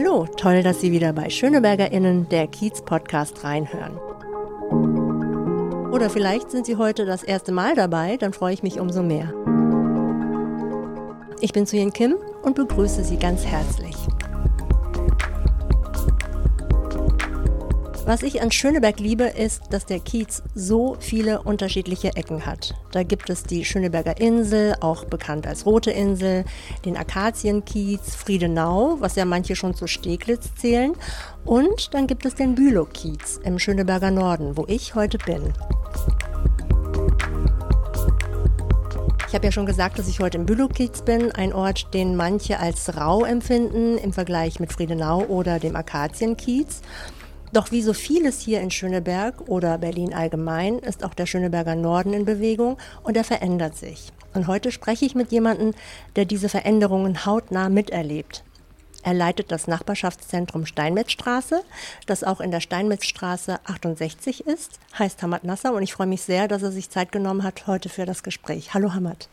Hallo, toll, dass Sie wieder bei SchönebergerInnen, der Kiez-Podcast, reinhören. Oder vielleicht sind Sie heute das erste Mal dabei, dann freue ich mich umso mehr. Ich bin Suyen Kim und begrüße Sie ganz herzlich. Was ich an Schöneberg liebe, ist, dass der Kiez so viele unterschiedliche Ecken hat. Da gibt es die Schöneberger Insel, auch bekannt als Rote Insel, den Akazienkiez, Friedenau, was ja manche schon zu Steglitz zählen. Und dann gibt es den Bülow-Kiez im Schöneberger Norden, wo ich heute bin. Ich habe ja schon gesagt, dass ich heute im Bülow-Kiez bin, ein Ort, den manche als rau empfinden im Vergleich mit Friedenau oder dem Akazienkiez. Doch wie so vieles hier in Schöneberg oder Berlin allgemein ist auch der Schöneberger Norden in Bewegung und er verändert sich. Und heute spreche ich mit jemandem, der diese Veränderungen hautnah miterlebt. Er leitet das Nachbarschaftszentrum Steinmetzstraße, das auch in der Steinmetzstraße 68 ist, heißt Hamad Nasser und ich freue mich sehr, dass er sich Zeit genommen hat heute für das Gespräch. Hallo Hamad.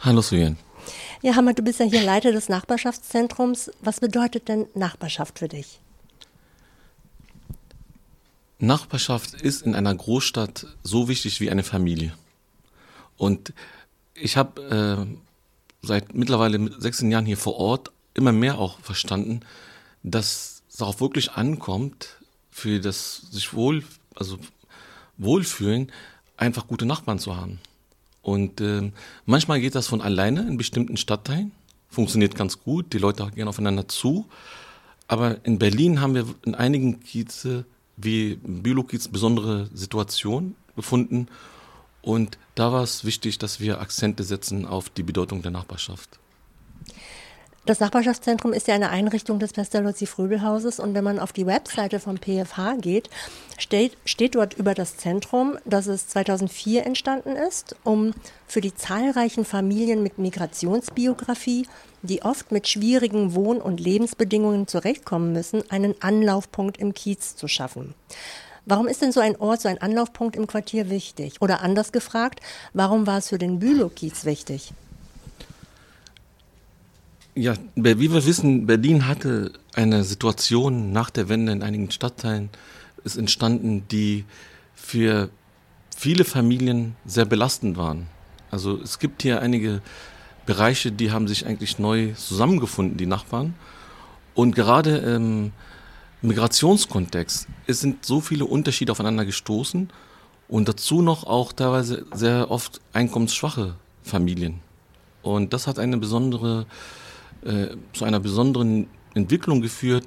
Hallo Suyen. Ja, Hamad, du bist ja hier Leiter des Nachbarschaftszentrums. Was bedeutet denn Nachbarschaft für dich? Nachbarschaft ist in einer Großstadt so wichtig wie eine Familie. Und ich habe äh, seit mittlerweile 16 Jahren hier vor Ort immer mehr auch verstanden, dass es auch wirklich ankommt, für das sich wohl, also wohlfühlen, einfach gute Nachbarn zu haben. Und äh, manchmal geht das von alleine in bestimmten Stadtteilen, funktioniert ganz gut, die Leute gehen aufeinander zu. Aber in Berlin haben wir in einigen Kieze wie Biologiz besondere Situation gefunden. Und da war es wichtig, dass wir Akzente setzen auf die Bedeutung der Nachbarschaft. Das Nachbarschaftszentrum ist ja eine Einrichtung des Pestalozzi-Fröbelhauses und wenn man auf die Webseite vom PFH geht, steht, steht dort über das Zentrum, dass es 2004 entstanden ist, um für die zahlreichen Familien mit Migrationsbiografie, die oft mit schwierigen Wohn- und Lebensbedingungen zurechtkommen müssen, einen Anlaufpunkt im Kiez zu schaffen. Warum ist denn so ein Ort, so ein Anlaufpunkt im Quartier wichtig? Oder anders gefragt, warum war es für den Bülow-Kiez wichtig? Ja, wie wir wissen, Berlin hatte eine Situation nach der Wende in einigen Stadtteilen ist entstanden, die für viele Familien sehr belastend waren. Also es gibt hier einige Bereiche, die haben sich eigentlich neu zusammengefunden, die Nachbarn. Und gerade im Migrationskontext es sind so viele Unterschiede aufeinander gestoßen und dazu noch auch teilweise sehr oft einkommensschwache Familien. Und das hat eine besondere äh, zu einer besonderen Entwicklung geführt,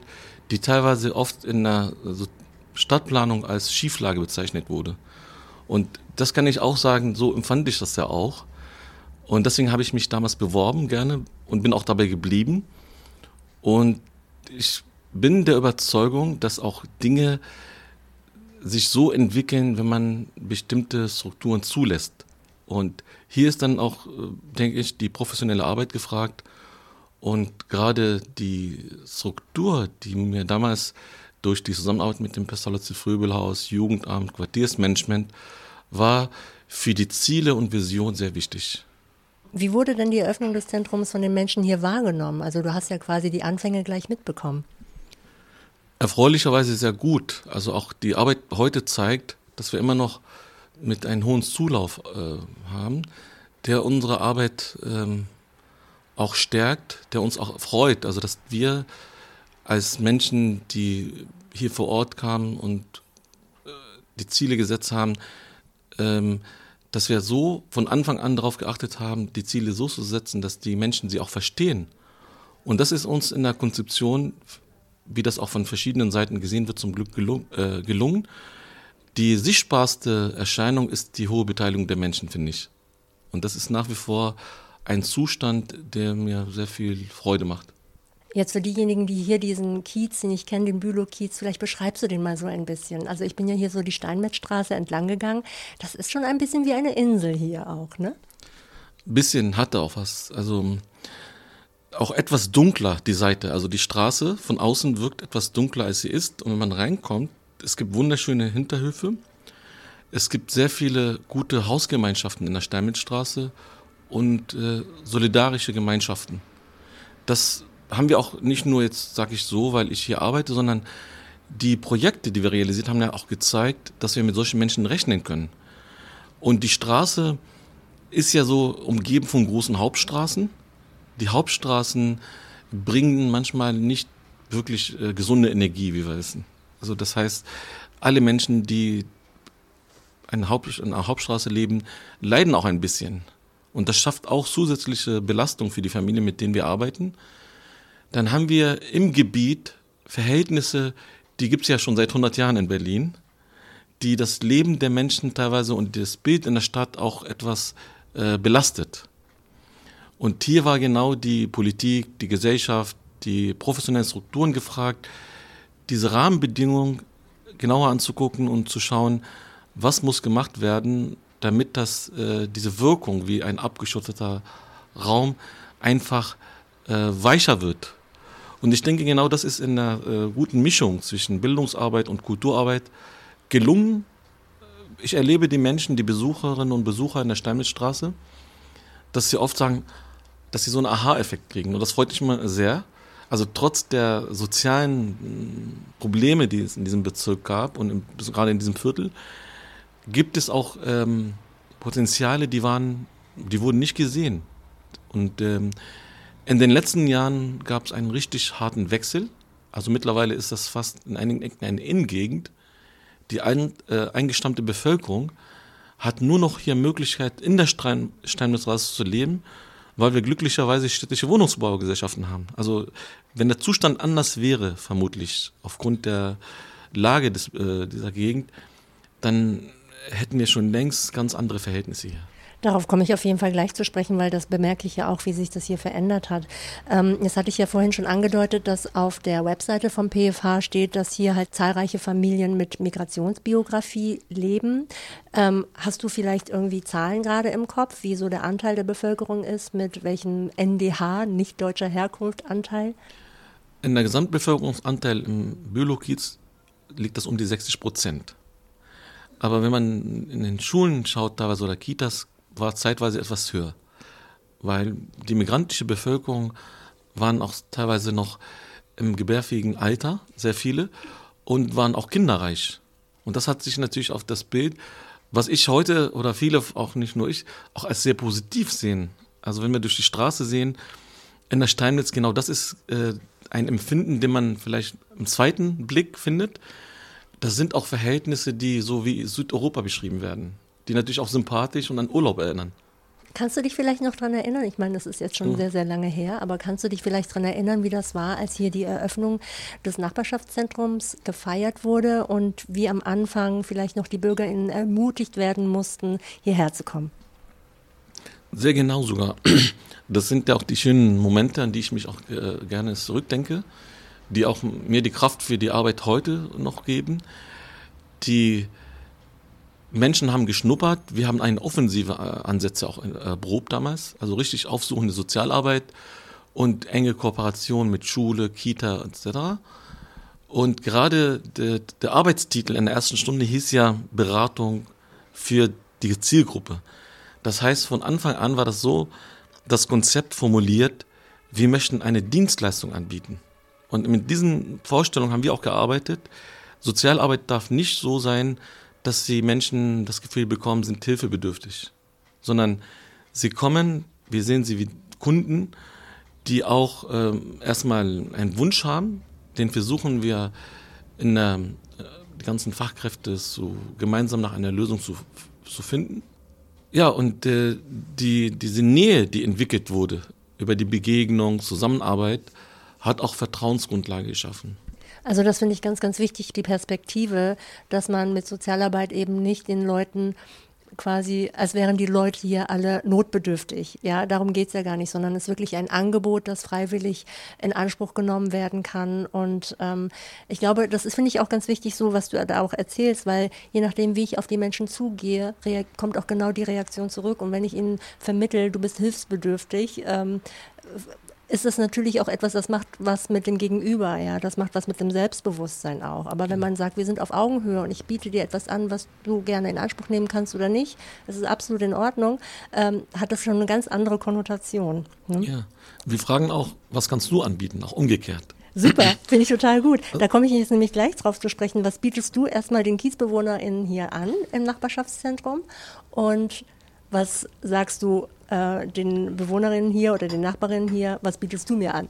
die teilweise oft in der also Stadtplanung als Schieflage bezeichnet wurde. Und das kann ich auch sagen, so empfand ich das ja auch. Und deswegen habe ich mich damals beworben gerne und bin auch dabei geblieben. Und ich bin der Überzeugung, dass auch Dinge sich so entwickeln, wenn man bestimmte Strukturen zulässt. Und hier ist dann auch, äh, denke ich, die professionelle Arbeit gefragt und gerade die Struktur, die mir damals durch die Zusammenarbeit mit dem Pestalozzi Fröbelhaus, Jugendamt, Quartiersmanagement war für die Ziele und Vision sehr wichtig. Wie wurde denn die Eröffnung des Zentrums von den Menschen hier wahrgenommen? Also du hast ja quasi die Anfänge gleich mitbekommen. Erfreulicherweise sehr gut. Also auch die Arbeit heute zeigt, dass wir immer noch mit einem hohen Zulauf äh, haben, der unsere Arbeit ähm, auch stärkt, der uns auch freut. Also dass wir als Menschen, die hier vor Ort kamen und äh, die Ziele gesetzt haben, ähm, dass wir so von Anfang an darauf geachtet haben, die Ziele so zu setzen, dass die Menschen sie auch verstehen. Und das ist uns in der Konzeption, wie das auch von verschiedenen Seiten gesehen wird, zum Glück gelung, äh, gelungen. Die sichtbarste Erscheinung ist die hohe Beteiligung der Menschen, finde ich. Und das ist nach wie vor ein Zustand, der mir sehr viel Freude macht. Jetzt für diejenigen, die hier diesen Kiez, den ich kenne, den Bülow-Kiez, vielleicht beschreibst du den mal so ein bisschen. Also ich bin ja hier so die Steinmetzstraße entlang gegangen. Das ist schon ein bisschen wie eine Insel hier auch, ne? Ein bisschen hat er auch was. Also auch etwas dunkler, die Seite. Also die Straße von außen wirkt etwas dunkler, als sie ist. Und wenn man reinkommt, es gibt wunderschöne Hinterhöfe. Es gibt sehr viele gute Hausgemeinschaften in der Steinmetzstraße und äh, solidarische Gemeinschaften. Das haben wir auch nicht nur jetzt, sage ich so, weil ich hier arbeite, sondern die Projekte, die wir realisiert haben, ja auch gezeigt, dass wir mit solchen Menschen rechnen können. Und die Straße ist ja so umgeben von großen Hauptstraßen. Die Hauptstraßen bringen manchmal nicht wirklich äh, gesunde Energie, wie wir wissen. Also das heißt, alle Menschen, die eine, Haupt, eine Hauptstraße leben, leiden auch ein bisschen. Und das schafft auch zusätzliche Belastung für die Familien, mit denen wir arbeiten. Dann haben wir im Gebiet Verhältnisse, die gibt es ja schon seit 100 Jahren in Berlin, die das Leben der Menschen teilweise und das Bild in der Stadt auch etwas äh, belastet. Und hier war genau die Politik, die Gesellschaft, die professionellen Strukturen gefragt, diese Rahmenbedingungen genauer anzugucken und zu schauen, was muss gemacht werden, damit das, äh, diese Wirkung wie ein abgeschotteter Raum einfach äh, weicher wird. Und ich denke, genau das ist in einer äh, guten Mischung zwischen Bildungsarbeit und Kulturarbeit gelungen. Ich erlebe die Menschen, die Besucherinnen und Besucher in der Steinmetzstraße, dass sie oft sagen, dass sie so einen Aha-Effekt kriegen. Und das freut mich immer sehr. Also trotz der sozialen Probleme, die es in diesem Bezirk gab und im, gerade in diesem Viertel, gibt es auch ähm, Potenziale, die waren, die wurden nicht gesehen. Und ähm, in den letzten Jahren gab es einen richtig harten Wechsel. Also mittlerweile ist das fast in einigen Ecken eine Innengegend. Die ein, äh, eingestammte Bevölkerung hat nur noch hier Möglichkeit, in der Stein Steinmetzstraße zu leben, weil wir glücklicherweise städtische Wohnungsbaugesellschaften haben. Also wenn der Zustand anders wäre, vermutlich aufgrund der Lage des, äh, dieser Gegend, dann hätten wir schon längst ganz andere Verhältnisse hier. Darauf komme ich auf jeden Fall gleich zu sprechen, weil das bemerke ich ja auch, wie sich das hier verändert hat. Ähm, jetzt hatte ich ja vorhin schon angedeutet, dass auf der Webseite vom PFH steht, dass hier halt zahlreiche Familien mit Migrationsbiografie leben. Ähm, hast du vielleicht irgendwie Zahlen gerade im Kopf, wie so der Anteil der Bevölkerung ist, mit welchem NDH, nicht deutscher Herkunft, Anteil? In der Gesamtbevölkerungsanteil im Bülow-Kiez liegt das um die 60 Prozent. Aber wenn man in den Schulen schaut, teilweise oder Kitas, war zeitweise etwas höher. Weil die migrantische Bevölkerung waren auch teilweise noch im gebärfähigen Alter, sehr viele, und waren auch kinderreich. Und das hat sich natürlich auf das Bild, was ich heute oder viele, auch nicht nur ich, auch als sehr positiv sehen. Also wenn wir durch die Straße sehen, in der Steinmetz, genau das ist äh, ein Empfinden, den man vielleicht im zweiten Blick findet. Das sind auch Verhältnisse, die so wie Südeuropa beschrieben werden die natürlich auch sympathisch und an Urlaub erinnern. Kannst du dich vielleicht noch daran erinnern? Ich meine, das ist jetzt schon mhm. sehr, sehr lange her, aber kannst du dich vielleicht daran erinnern, wie das war, als hier die Eröffnung des Nachbarschaftszentrums gefeiert wurde und wie am Anfang vielleicht noch die BürgerInnen ermutigt werden mussten, hierher zu kommen? Sehr genau sogar. Das sind ja auch die schönen Momente, an die ich mich auch äh, gerne zurückdenke, die auch mir die Kraft für die Arbeit heute noch geben. Die Menschen haben geschnuppert, wir haben eine offensive äh, Ansätze auch erprobt damals, also richtig aufsuchende Sozialarbeit und enge Kooperation mit Schule, Kita etc. Und gerade der, der Arbeitstitel in der ersten Stunde hieß ja Beratung für die Zielgruppe. Das heißt, von Anfang an war das so, das Konzept formuliert, wir möchten eine Dienstleistung anbieten. Und mit diesen Vorstellungen haben wir auch gearbeitet. Sozialarbeit darf nicht so sein, dass die Menschen das Gefühl bekommen, sind hilfebedürftig, sondern sie kommen, wir sehen sie wie Kunden, die auch äh, erstmal einen Wunsch haben, den versuchen wir in der, äh, die ganzen Fachkräfte so gemeinsam nach einer Lösung zu, zu finden. Ja, und äh, die, diese Nähe, die entwickelt wurde über die Begegnung, Zusammenarbeit, hat auch Vertrauensgrundlage geschaffen. Also das finde ich ganz, ganz wichtig, die Perspektive, dass man mit Sozialarbeit eben nicht den Leuten quasi, als wären die Leute hier alle notbedürftig. Ja, darum geht es ja gar nicht, sondern es ist wirklich ein Angebot, das freiwillig in Anspruch genommen werden kann. Und ähm, ich glaube, das ist, finde ich, auch ganz wichtig, so was du da auch erzählst, weil je nachdem, wie ich auf die Menschen zugehe, kommt auch genau die Reaktion zurück. Und wenn ich ihnen vermittel, du bist hilfsbedürftig, ähm, ist das natürlich auch etwas, das macht was mit dem Gegenüber, ja, das macht was mit dem Selbstbewusstsein auch. Aber wenn man sagt, wir sind auf Augenhöhe und ich biete dir etwas an, was du gerne in Anspruch nehmen kannst oder nicht, das ist absolut in Ordnung, ähm, hat das schon eine ganz andere Konnotation. Ne? Ja, wir fragen auch, was kannst du anbieten, auch umgekehrt. Super, finde ich total gut. Da komme ich jetzt nämlich gleich drauf zu sprechen. Was bietest du erstmal den KiezbewohnerInnen hier an im Nachbarschaftszentrum? Und was sagst du äh, den Bewohnerinnen hier oder den Nachbarinnen hier, was bietest du mir an?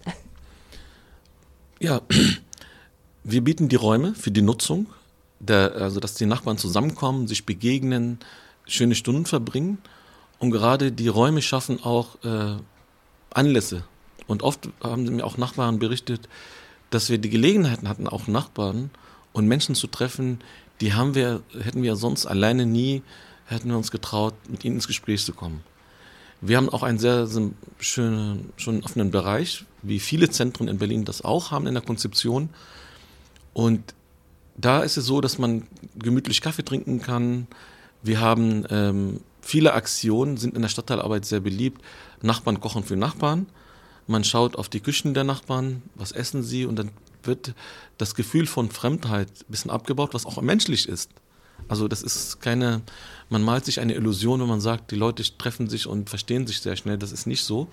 Ja, wir bieten die Räume für die Nutzung, der, also dass die Nachbarn zusammenkommen, sich begegnen, schöne Stunden verbringen. Und gerade die Räume schaffen auch äh, Anlässe. Und oft haben mir auch Nachbarn berichtet, dass wir die Gelegenheiten hatten, auch Nachbarn und Menschen zu treffen, die haben wir, hätten wir sonst alleine nie, hätten wir uns getraut, mit ihnen ins Gespräch zu kommen. Wir haben auch einen sehr, sehr schönen, schon offenen Bereich, wie viele Zentren in Berlin das auch haben in der Konzeption. Und da ist es so, dass man gemütlich Kaffee trinken kann. Wir haben ähm, viele Aktionen, sind in der Stadtteilarbeit sehr beliebt. Nachbarn kochen für Nachbarn. Man schaut auf die Küchen der Nachbarn, was essen sie und dann wird das Gefühl von Fremdheit ein bisschen abgebaut, was auch menschlich ist. Also das ist keine, man malt sich eine Illusion, wenn man sagt, die Leute treffen sich und verstehen sich sehr schnell. Das ist nicht so.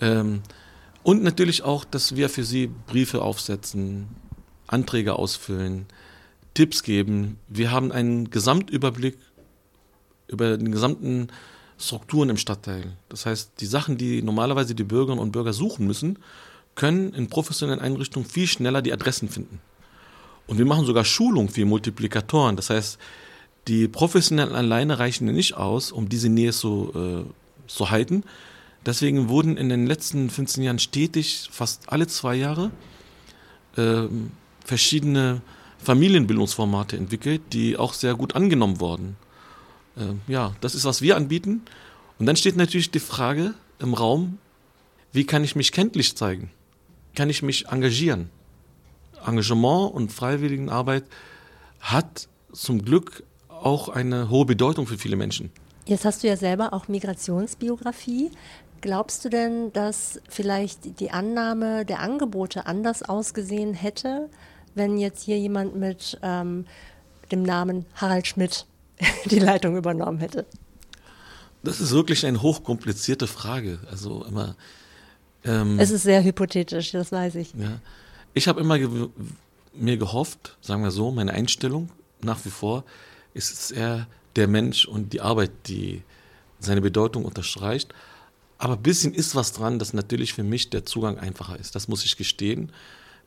Ähm, und natürlich auch, dass wir für sie Briefe aufsetzen, Anträge ausfüllen, Tipps geben. Wir haben einen Gesamtüberblick über den gesamten Strukturen im Stadtteil. Das heißt, die Sachen, die normalerweise die Bürgerinnen und Bürger suchen müssen, können in professionellen Einrichtungen viel schneller die Adressen finden. Und wir machen sogar Schulung für Multiplikatoren. Das heißt, die Professionellen alleine reichen nicht aus, um diese Nähe zu, äh, zu halten. Deswegen wurden in den letzten 15 Jahren stetig, fast alle zwei Jahre, äh, verschiedene Familienbildungsformate entwickelt, die auch sehr gut angenommen wurden. Äh, ja, das ist, was wir anbieten. Und dann steht natürlich die Frage im Raum, wie kann ich mich kenntlich zeigen? Kann ich mich engagieren? Engagement und Freiwilligenarbeit hat zum Glück auch eine hohe Bedeutung für viele Menschen. Jetzt hast du ja selber auch Migrationsbiografie. Glaubst du denn, dass vielleicht die Annahme der Angebote anders ausgesehen hätte, wenn jetzt hier jemand mit ähm, dem Namen Harald Schmidt die Leitung übernommen hätte? Das ist wirklich eine hochkomplizierte Frage. Also immer. Ähm, es ist sehr hypothetisch, das weiß ich. Ja. Ich habe immer ge mir gehofft, sagen wir so, meine Einstellung nach wie vor ist es eher der Mensch und die Arbeit, die seine Bedeutung unterstreicht. Aber ein bisschen ist was dran, dass natürlich für mich der Zugang einfacher ist. Das muss ich gestehen.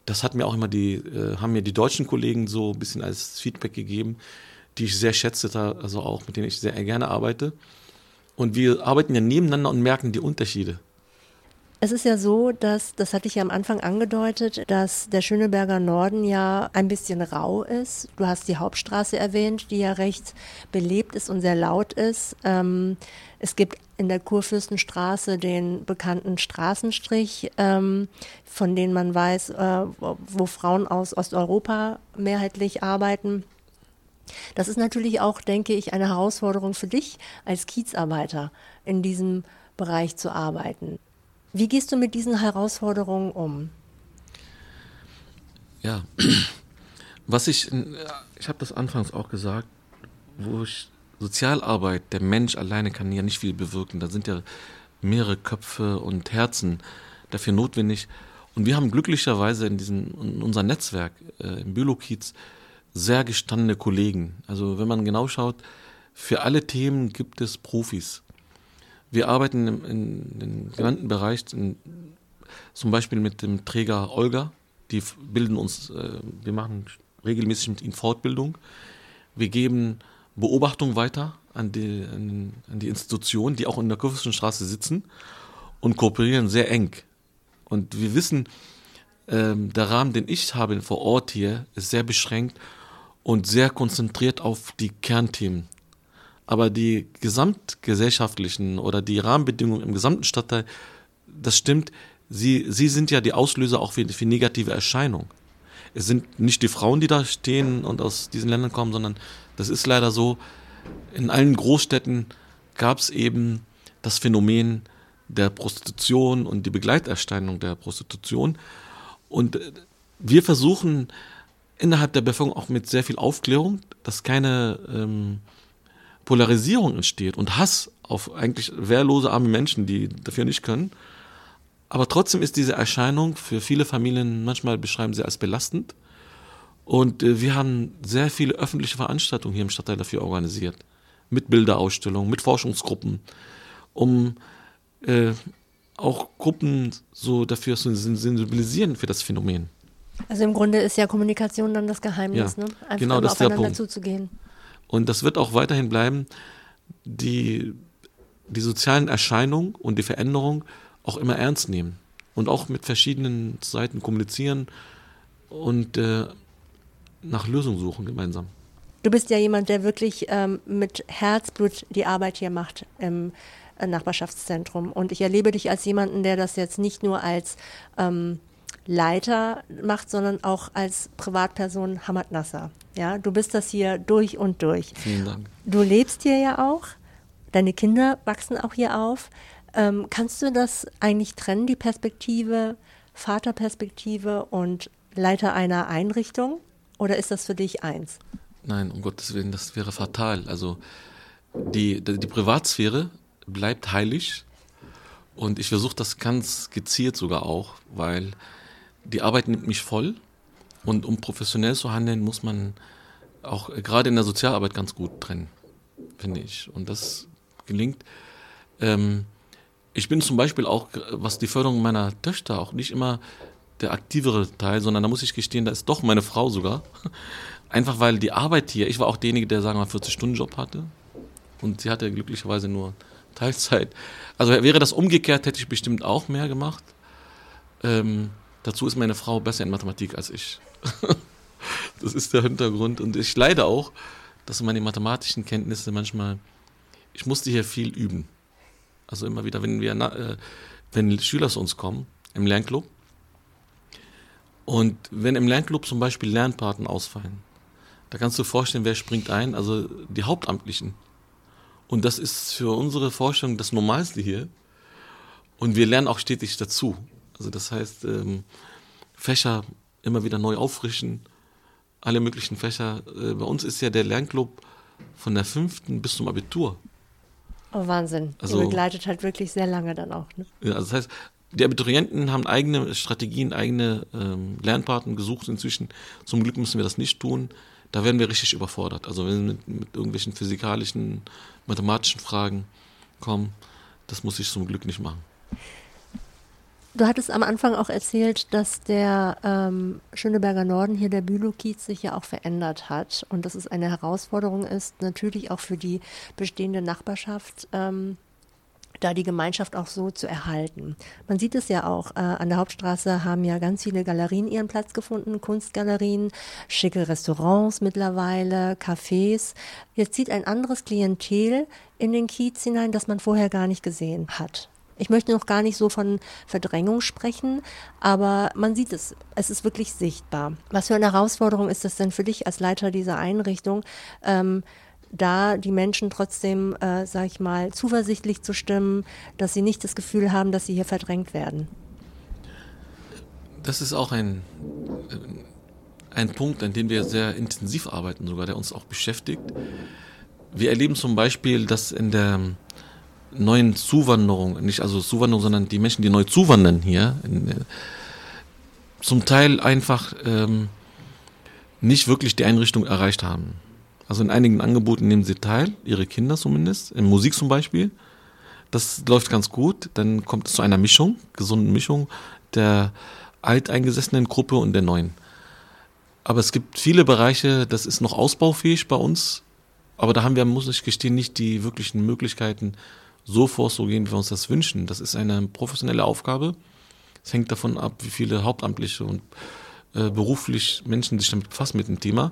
Das hat mir auch immer die, äh, haben mir die deutschen Kollegen so ein bisschen als Feedback gegeben, die ich sehr schätze, also auch mit denen ich sehr gerne arbeite. Und wir arbeiten ja nebeneinander und merken die Unterschiede. Es ist ja so, dass, das hatte ich ja am Anfang angedeutet, dass der Schöneberger Norden ja ein bisschen rau ist. Du hast die Hauptstraße erwähnt, die ja recht belebt ist und sehr laut ist. Ähm, es gibt in der Kurfürstenstraße den bekannten Straßenstrich, ähm, von dem man weiß, äh, wo Frauen aus Osteuropa mehrheitlich arbeiten. Das ist natürlich auch, denke ich, eine Herausforderung für dich als Kiezarbeiter in diesem Bereich zu arbeiten. Wie gehst du mit diesen Herausforderungen um? Ja, was ich, ich habe das anfangs auch gesagt, wo ich Sozialarbeit, der Mensch alleine kann ja nicht viel bewirken. Da sind ja mehrere Köpfe und Herzen dafür notwendig. Und wir haben glücklicherweise in, diesem, in unserem Netzwerk äh, im Bülow-Kiez sehr gestandene Kollegen. Also wenn man genau schaut, für alle Themen gibt es Profis. Wir arbeiten in, in den genannten Bereich in, zum Beispiel mit dem Träger Olga. Die bilden uns, äh, wir machen regelmäßig mit ihnen Fortbildung. Wir geben Beobachtung weiter an die, an, an die Institutionen, die auch in der Kurfürstenstraße sitzen und kooperieren sehr eng. Und wir wissen, ähm, der Rahmen, den ich habe vor Ort hier, ist sehr beschränkt und sehr konzentriert auf die Kernthemen. Aber die gesamtgesellschaftlichen oder die Rahmenbedingungen im gesamten Stadtteil, das stimmt, sie, sie sind ja die Auslöser auch für, für negative Erscheinungen. Es sind nicht die Frauen, die da stehen und aus diesen Ländern kommen, sondern das ist leider so, in allen Großstädten gab es eben das Phänomen, der Prostitution und die Begleiterscheinung der Prostitution. Und wir versuchen innerhalb der Bevölkerung auch mit sehr viel Aufklärung, dass keine ähm, Polarisierung entsteht und Hass auf eigentlich wehrlose arme Menschen, die dafür nicht können. Aber trotzdem ist diese Erscheinung für viele Familien, manchmal beschreiben sie als belastend. Und äh, wir haben sehr viele öffentliche Veranstaltungen hier im Stadtteil dafür organisiert. Mit Bilderausstellungen, mit Forschungsgruppen, um äh, auch Gruppen so dafür zu sensibilisieren für das Phänomen. Also im Grunde ist ja Kommunikation dann das Geheimnis, ja, ne? Einfach genau, das ist der Punkt. zuzugehen. Und das wird auch weiterhin bleiben, die, die sozialen Erscheinungen und die Veränderung auch immer ernst nehmen und auch mit verschiedenen Seiten kommunizieren und äh, nach Lösungen suchen gemeinsam. Du bist ja jemand, der wirklich ähm, mit Herzblut die Arbeit hier macht im äh, Nachbarschaftszentrum. Und ich erlebe dich als jemanden, der das jetzt nicht nur als ähm, Leiter macht, sondern auch als Privatperson Hamad Nasser. Ja, du bist das hier durch und durch. Vielen Dank. Du lebst hier ja auch. Deine Kinder wachsen auch hier auf. Ähm, kannst du das eigentlich trennen, die Perspektive, Vaterperspektive und Leiter einer Einrichtung? Oder ist das für dich eins? Nein, um Gottes Willen, das wäre fatal. Also die, die, die Privatsphäre bleibt heilig und ich versuche das ganz gezielt sogar auch, weil die Arbeit nimmt mich voll und um professionell zu handeln, muss man auch gerade in der Sozialarbeit ganz gut trennen, finde ich. Und das gelingt. Ähm, ich bin zum Beispiel auch, was die Förderung meiner Töchter auch nicht immer der aktivere Teil, sondern da muss ich gestehen, da ist doch meine Frau sogar. Einfach weil die Arbeit hier, ich war auch derjenige, der sagen wir mal 40-Stunden-Job hatte und sie hatte glücklicherweise nur Teilzeit. Also wäre das umgekehrt, hätte ich bestimmt auch mehr gemacht. Ähm, dazu ist meine Frau besser in Mathematik als ich. das ist der Hintergrund und ich leide auch, dass meine mathematischen Kenntnisse manchmal, ich musste hier viel üben. Also immer wieder, wenn wir, äh, wenn Schüler zu uns kommen im Lernclub, und wenn im Lernclub zum Beispiel Lernpaten ausfallen, da kannst du dir vorstellen, wer springt ein? Also die Hauptamtlichen. Und das ist für unsere Vorstellung das Normalste hier. Und wir lernen auch stetig dazu. Also das heißt, ähm, Fächer immer wieder neu auffrischen, alle möglichen Fächer. Äh, bei uns ist ja der Lernclub von der fünften bis zum Abitur. Oh, Wahnsinn. Also, Ihr begleitet halt wirklich sehr lange dann auch. Ne? Ja, also das heißt, die Abiturienten haben eigene Strategien, eigene ähm, Lernpartner gesucht inzwischen. Zum Glück müssen wir das nicht tun. Da werden wir richtig überfordert. Also wenn wir mit, mit irgendwelchen physikalischen, mathematischen Fragen kommen, das muss ich zum Glück nicht machen. Du hattest am Anfang auch erzählt, dass der ähm, Schöneberger Norden hier, der Bülow-Kiez, sich ja auch verändert hat und dass es eine Herausforderung ist, natürlich auch für die bestehende Nachbarschaft, ähm, da die Gemeinschaft auch so zu erhalten. Man sieht es ja auch, äh, an der Hauptstraße haben ja ganz viele Galerien ihren Platz gefunden, Kunstgalerien, schicke Restaurants mittlerweile, Cafés. Jetzt zieht ein anderes Klientel in den Kiez hinein, das man vorher gar nicht gesehen hat. Ich möchte noch gar nicht so von Verdrängung sprechen, aber man sieht es, es ist wirklich sichtbar. Was für eine Herausforderung ist das denn für dich als Leiter dieser Einrichtung? Ähm, da die Menschen trotzdem, äh, sag ich mal, zuversichtlich zu stimmen, dass sie nicht das Gefühl haben, dass sie hier verdrängt werden. Das ist auch ein, ein Punkt, an dem wir sehr intensiv arbeiten, sogar, der uns auch beschäftigt. Wir erleben zum Beispiel, dass in der neuen Zuwanderung, nicht also Zuwanderung, sondern die Menschen, die neu zuwandern hier, in, zum Teil einfach ähm, nicht wirklich die Einrichtung erreicht haben. Also in einigen Angeboten nehmen sie teil, ihre Kinder zumindest, in Musik zum Beispiel. Das läuft ganz gut. Dann kommt es zu einer Mischung, gesunden Mischung der alteingesessenen Gruppe und der neuen. Aber es gibt viele Bereiche, das ist noch ausbaufähig bei uns. Aber da haben wir, muss ich gestehen, nicht die wirklichen Möglichkeiten, so vorzugehen, wie wir uns das wünschen. Das ist eine professionelle Aufgabe. Es hängt davon ab, wie viele Hauptamtliche und äh, beruflich Menschen sich damit befassen mit dem Thema.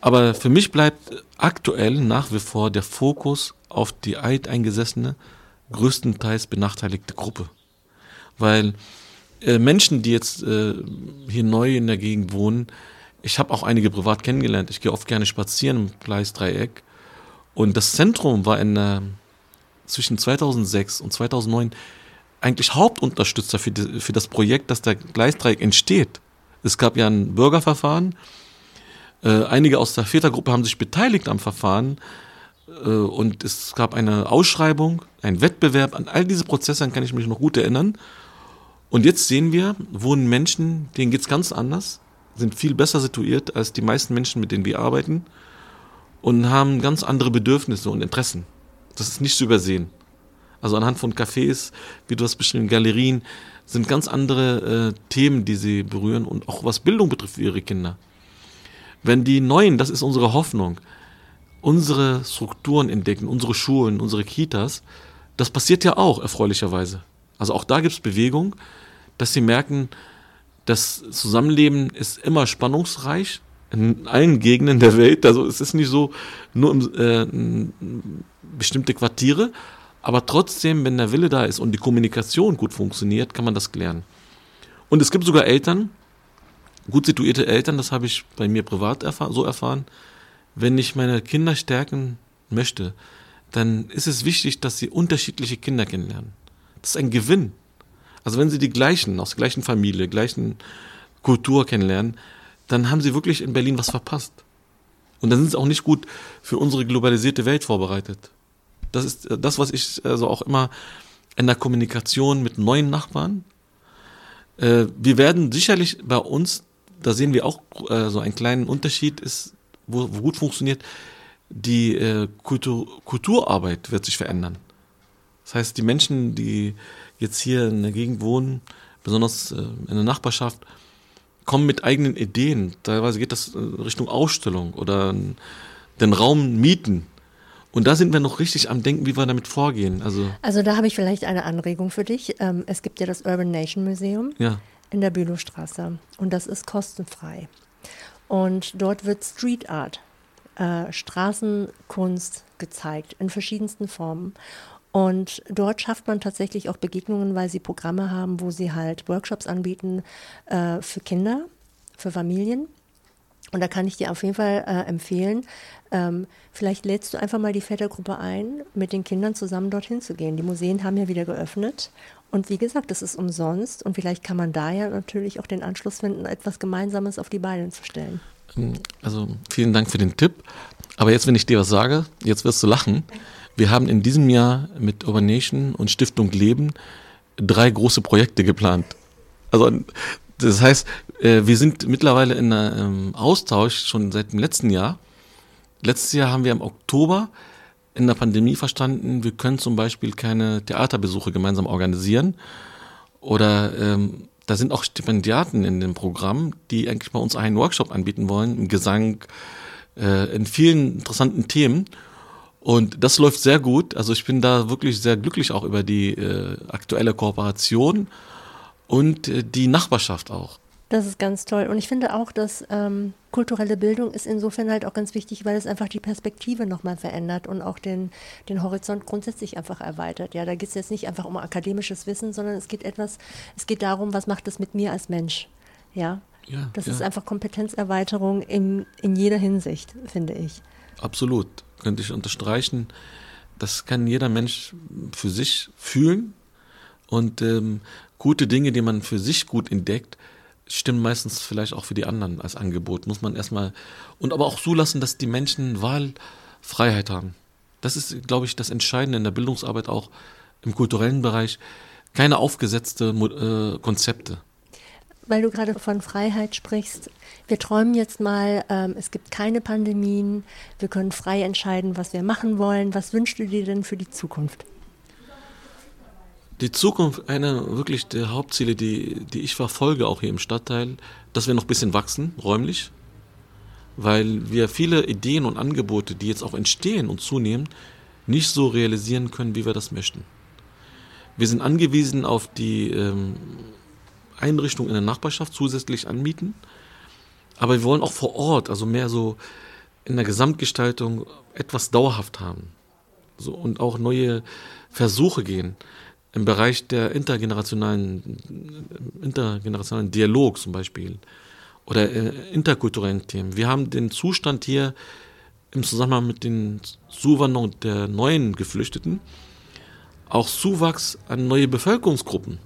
Aber für mich bleibt aktuell nach wie vor der Fokus auf die alteingesessene, größtenteils benachteiligte Gruppe. Weil äh, Menschen, die jetzt äh, hier neu in der Gegend wohnen, ich habe auch einige privat kennengelernt. Ich gehe oft gerne spazieren im Gleisdreieck. Und das Zentrum war in der, zwischen 2006 und 2009 eigentlich Hauptunterstützer für, die, für das Projekt, dass der Gleisdreieck entsteht. Es gab ja ein Bürgerverfahren. Äh, einige aus der Vätergruppe haben sich beteiligt am Verfahren. Äh, und es gab eine Ausschreibung, ein Wettbewerb. An all diese Prozesse kann ich mich noch gut erinnern. Und jetzt sehen wir, wohnen Menschen, denen geht es ganz anders, sind viel besser situiert als die meisten Menschen, mit denen wir arbeiten und haben ganz andere Bedürfnisse und Interessen. Das ist nicht zu übersehen. Also anhand von Cafés, wie du hast beschrieben, Galerien, sind ganz andere äh, Themen, die sie berühren und auch was Bildung betrifft für ihre Kinder. Wenn die Neuen, das ist unsere Hoffnung, unsere Strukturen entdecken, unsere Schulen, unsere Kitas, das passiert ja auch erfreulicherweise. Also auch da gibt es Bewegung, dass sie merken, das Zusammenleben ist immer spannungsreich, in allen Gegenden der Welt. Also es ist nicht so nur im, äh, bestimmte Quartiere, aber trotzdem, wenn der Wille da ist und die Kommunikation gut funktioniert, kann man das klären. Und es gibt sogar Eltern, gut situierte Eltern, das habe ich bei mir privat erfahr so erfahren, wenn ich meine Kinder stärken möchte, dann ist es wichtig, dass sie unterschiedliche Kinder kennenlernen. Das ist ein Gewinn. Also wenn sie die gleichen, aus der gleichen Familie, gleichen Kultur kennenlernen, dann haben sie wirklich in Berlin was verpasst. Und dann sind sie auch nicht gut für unsere globalisierte Welt vorbereitet. Das ist äh, das, was ich also auch immer in der Kommunikation mit neuen Nachbarn. Äh, wir werden sicherlich bei uns, da sehen wir auch äh, so einen kleinen Unterschied, ist, wo, wo gut funktioniert, die äh, Kultur, Kulturarbeit wird sich verändern. Das heißt, die Menschen, die jetzt hier in der Gegend wohnen, besonders äh, in der Nachbarschaft, kommen mit eigenen Ideen. Teilweise geht das Richtung Ausstellung oder den Raum mieten. Und da sind wir noch richtig am Denken, wie wir damit vorgehen. Also, also da habe ich vielleicht eine Anregung für dich. Ähm, es gibt ja das Urban Nation Museum ja. in der Bülowstraße und das ist kostenfrei. Und dort wird Street Art, äh, Straßenkunst gezeigt in verschiedensten Formen. Und dort schafft man tatsächlich auch Begegnungen, weil sie Programme haben, wo sie halt Workshops anbieten äh, für Kinder, für Familien. Und da kann ich dir auf jeden Fall äh, empfehlen, ähm, vielleicht lädst du einfach mal die Vätergruppe ein, mit den Kindern zusammen dorthin zu gehen. Die Museen haben ja wieder geöffnet. Und wie gesagt, das ist umsonst. Und vielleicht kann man da ja natürlich auch den Anschluss finden, etwas Gemeinsames auf die Beine zu stellen. Also vielen Dank für den Tipp. Aber jetzt, wenn ich dir was sage, jetzt wirst du lachen. Wir haben in diesem Jahr mit Urbanation und Stiftung Leben drei große Projekte geplant. Also das heißt, äh, wir sind mittlerweile in einem Austausch schon seit dem letzten Jahr. Letztes Jahr haben wir im Oktober in der Pandemie verstanden, wir können zum Beispiel keine Theaterbesuche gemeinsam organisieren. Oder ähm, da sind auch Stipendiaten in dem Programm, die eigentlich bei uns einen Workshop anbieten wollen, im Gesang, äh, in vielen interessanten Themen. Und das läuft sehr gut. Also ich bin da wirklich sehr glücklich auch über die äh, aktuelle Kooperation und äh, die Nachbarschaft auch. Das ist ganz toll. Und ich finde auch, dass ähm, kulturelle Bildung ist insofern halt auch ganz wichtig, weil es einfach die Perspektive nochmal verändert und auch den, den Horizont grundsätzlich einfach erweitert. Ja, da geht es jetzt nicht einfach um akademisches Wissen, sondern es geht etwas, es geht darum, was macht es mit mir als Mensch. Ja. ja das ja. ist einfach Kompetenzerweiterung in, in jeder Hinsicht, finde ich. Absolut könnte ich unterstreichen, das kann jeder Mensch für sich fühlen und ähm, gute Dinge, die man für sich gut entdeckt, stimmen meistens vielleicht auch für die anderen als Angebot. Muss man erstmal und aber auch zulassen, dass die Menschen Wahlfreiheit haben. Das ist, glaube ich, das Entscheidende in der Bildungsarbeit auch im kulturellen Bereich. Keine aufgesetzte äh, Konzepte weil du gerade von Freiheit sprichst. Wir träumen jetzt mal, ähm, es gibt keine Pandemien, wir können frei entscheiden, was wir machen wollen. Was wünschst du dir denn für die Zukunft? Die Zukunft, einer wirklich der Hauptziele, die, die ich verfolge, auch hier im Stadtteil, dass wir noch ein bisschen wachsen, räumlich, weil wir viele Ideen und Angebote, die jetzt auch entstehen und zunehmen, nicht so realisieren können, wie wir das möchten. Wir sind angewiesen auf die ähm, Einrichtungen in der Nachbarschaft zusätzlich anmieten. Aber wir wollen auch vor Ort, also mehr so in der Gesamtgestaltung etwas dauerhaft haben. So, und auch neue Versuche gehen im Bereich der intergenerationalen, intergenerationalen Dialog zum Beispiel oder äh, interkulturellen Themen. Wir haben den Zustand hier im Zusammenhang mit den Zuwanderungen der neuen Geflüchteten auch Zuwachs an neue Bevölkerungsgruppen.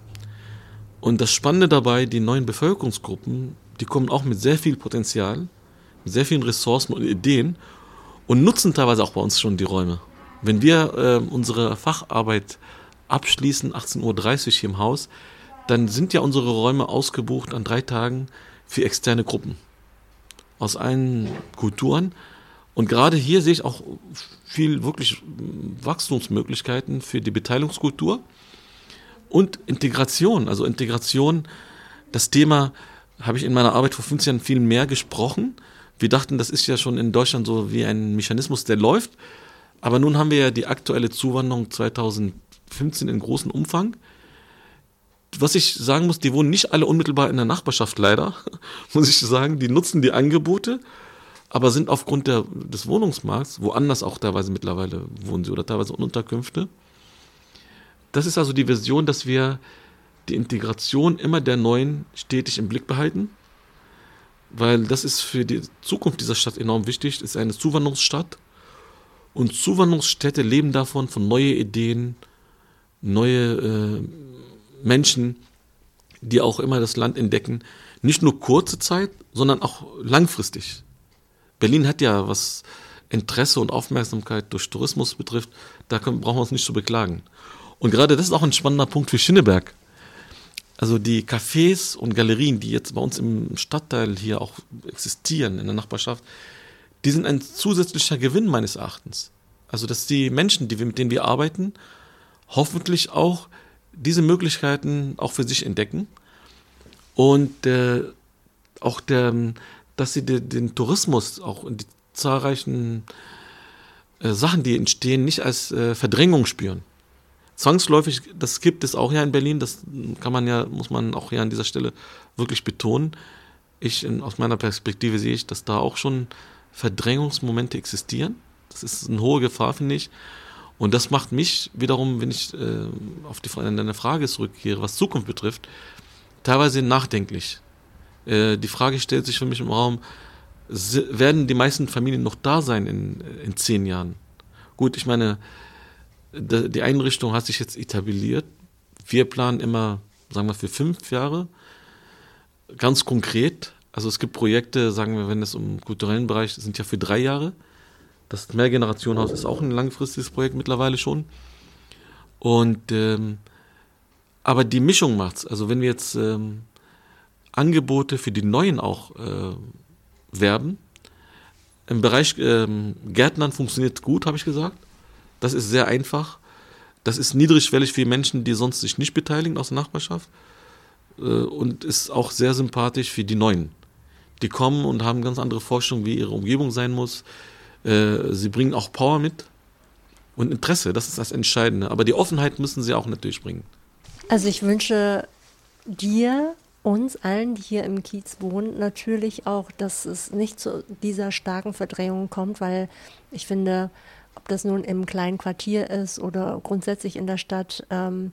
Und das Spannende dabei, die neuen Bevölkerungsgruppen, die kommen auch mit sehr viel Potenzial, mit sehr vielen Ressourcen und Ideen und nutzen teilweise auch bei uns schon die Räume. Wenn wir äh, unsere Facharbeit abschließen, 18.30 Uhr hier im Haus, dann sind ja unsere Räume ausgebucht an drei Tagen für externe Gruppen aus allen Kulturen. Und gerade hier sehe ich auch viel wirklich Wachstumsmöglichkeiten für die Beteiligungskultur und Integration. Also Integration, das Thema habe ich in meiner Arbeit vor 15 Jahren viel mehr gesprochen. Wir dachten, das ist ja schon in Deutschland so wie ein Mechanismus, der läuft. Aber nun haben wir ja die aktuelle Zuwanderung 2015 in großem Umfang. Was ich sagen muss, die wohnen nicht alle unmittelbar in der Nachbarschaft, leider, muss ich sagen. Die nutzen die Angebote, aber sind aufgrund der, des Wohnungsmarkts, woanders auch teilweise mittlerweile wohnen sie oder teilweise Unterkünfte. Das ist also die Vision, dass wir die Integration immer der Neuen stetig im Blick behalten, weil das ist für die Zukunft dieser Stadt enorm wichtig. Es ist eine Zuwanderungsstadt und Zuwanderungsstädte leben davon, von neue Ideen, neue äh, Menschen, die auch immer das Land entdecken. Nicht nur kurze Zeit, sondern auch langfristig. Berlin hat ja, was Interesse und Aufmerksamkeit durch Tourismus betrifft, da können, brauchen wir uns nicht zu beklagen. Und gerade das ist auch ein spannender Punkt für Schinneberg. Also die Cafés und Galerien, die jetzt bei uns im Stadtteil hier auch existieren, in der Nachbarschaft, die sind ein zusätzlicher Gewinn meines Erachtens. Also dass die Menschen, die wir, mit denen wir arbeiten, hoffentlich auch diese Möglichkeiten auch für sich entdecken und äh, auch der, dass sie de, den Tourismus auch in die zahlreichen äh, Sachen, die entstehen, nicht als äh, Verdrängung spüren. Zwangsläufig, das gibt es auch ja in Berlin, das kann man ja, muss man auch hier an dieser Stelle wirklich betonen. Ich, in, aus meiner Perspektive sehe ich, dass da auch schon Verdrängungsmomente existieren. Das ist eine hohe Gefahr, finde ich. Und das macht mich wiederum, wenn ich äh, auf die, deine Frage zurückkehre, was Zukunft betrifft, teilweise nachdenklich. Äh, die Frage stellt sich für mich im Raum, werden die meisten Familien noch da sein in, in zehn Jahren? Gut, ich meine, die Einrichtung hat sich jetzt etabliert. Wir planen immer, sagen wir, für fünf Jahre. Ganz konkret. Also es gibt Projekte, sagen wir, wenn es um kulturellen Bereich sind ja für drei Jahre. Das Mehrgenerationenhaus ist auch ein langfristiges Projekt mittlerweile schon. Und ähm, aber die Mischung macht's. Also wenn wir jetzt ähm, Angebote für die Neuen auch äh, werben, im Bereich ähm, Gärtnern funktioniert gut, habe ich gesagt. Das ist sehr einfach. Das ist niedrigschwellig für Menschen, die sonst sich nicht beteiligen aus der Nachbarschaft. Äh, und ist auch sehr sympathisch für die Neuen. Die kommen und haben ganz andere Forschung, wie ihre Umgebung sein muss, äh, sie bringen auch Power mit und Interesse, das ist das Entscheidende. Aber die Offenheit müssen sie auch natürlich bringen. Also ich wünsche dir, uns allen, die hier im Kiez wohnen, natürlich auch, dass es nicht zu dieser starken Verdrängung kommt, weil ich finde, ob das nun im kleinen Quartier ist oder grundsätzlich in der Stadt, ähm,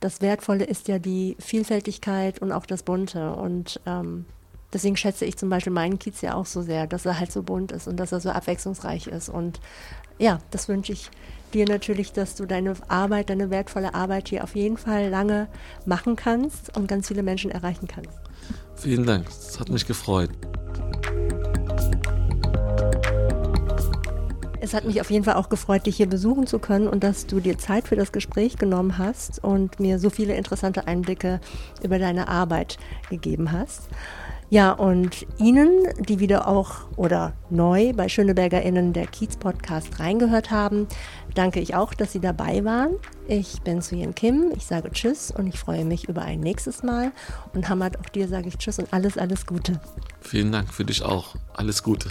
das Wertvolle ist ja die Vielfältigkeit und auch das Bunte. Und ähm, Deswegen schätze ich zum Beispiel meinen Kiez ja auch so sehr, dass er halt so bunt ist und dass er so abwechslungsreich ist. Und ja, das wünsche ich dir natürlich, dass du deine Arbeit, deine wertvolle Arbeit hier auf jeden Fall lange machen kannst und ganz viele Menschen erreichen kannst. Vielen Dank, es hat mich gefreut. Es hat mich auf jeden Fall auch gefreut, dich hier besuchen zu können und dass du dir Zeit für das Gespräch genommen hast und mir so viele interessante Einblicke über deine Arbeit gegeben hast. Ja, und Ihnen, die wieder auch oder neu bei SchönebergerInnen der Kiez-Podcast reingehört haben, danke ich auch, dass Sie dabei waren. Ich bin Suyen Kim, ich sage Tschüss und ich freue mich über ein nächstes Mal. Und Hamad, auch dir sage ich Tschüss und alles, alles Gute. Vielen Dank für dich auch. Alles Gute.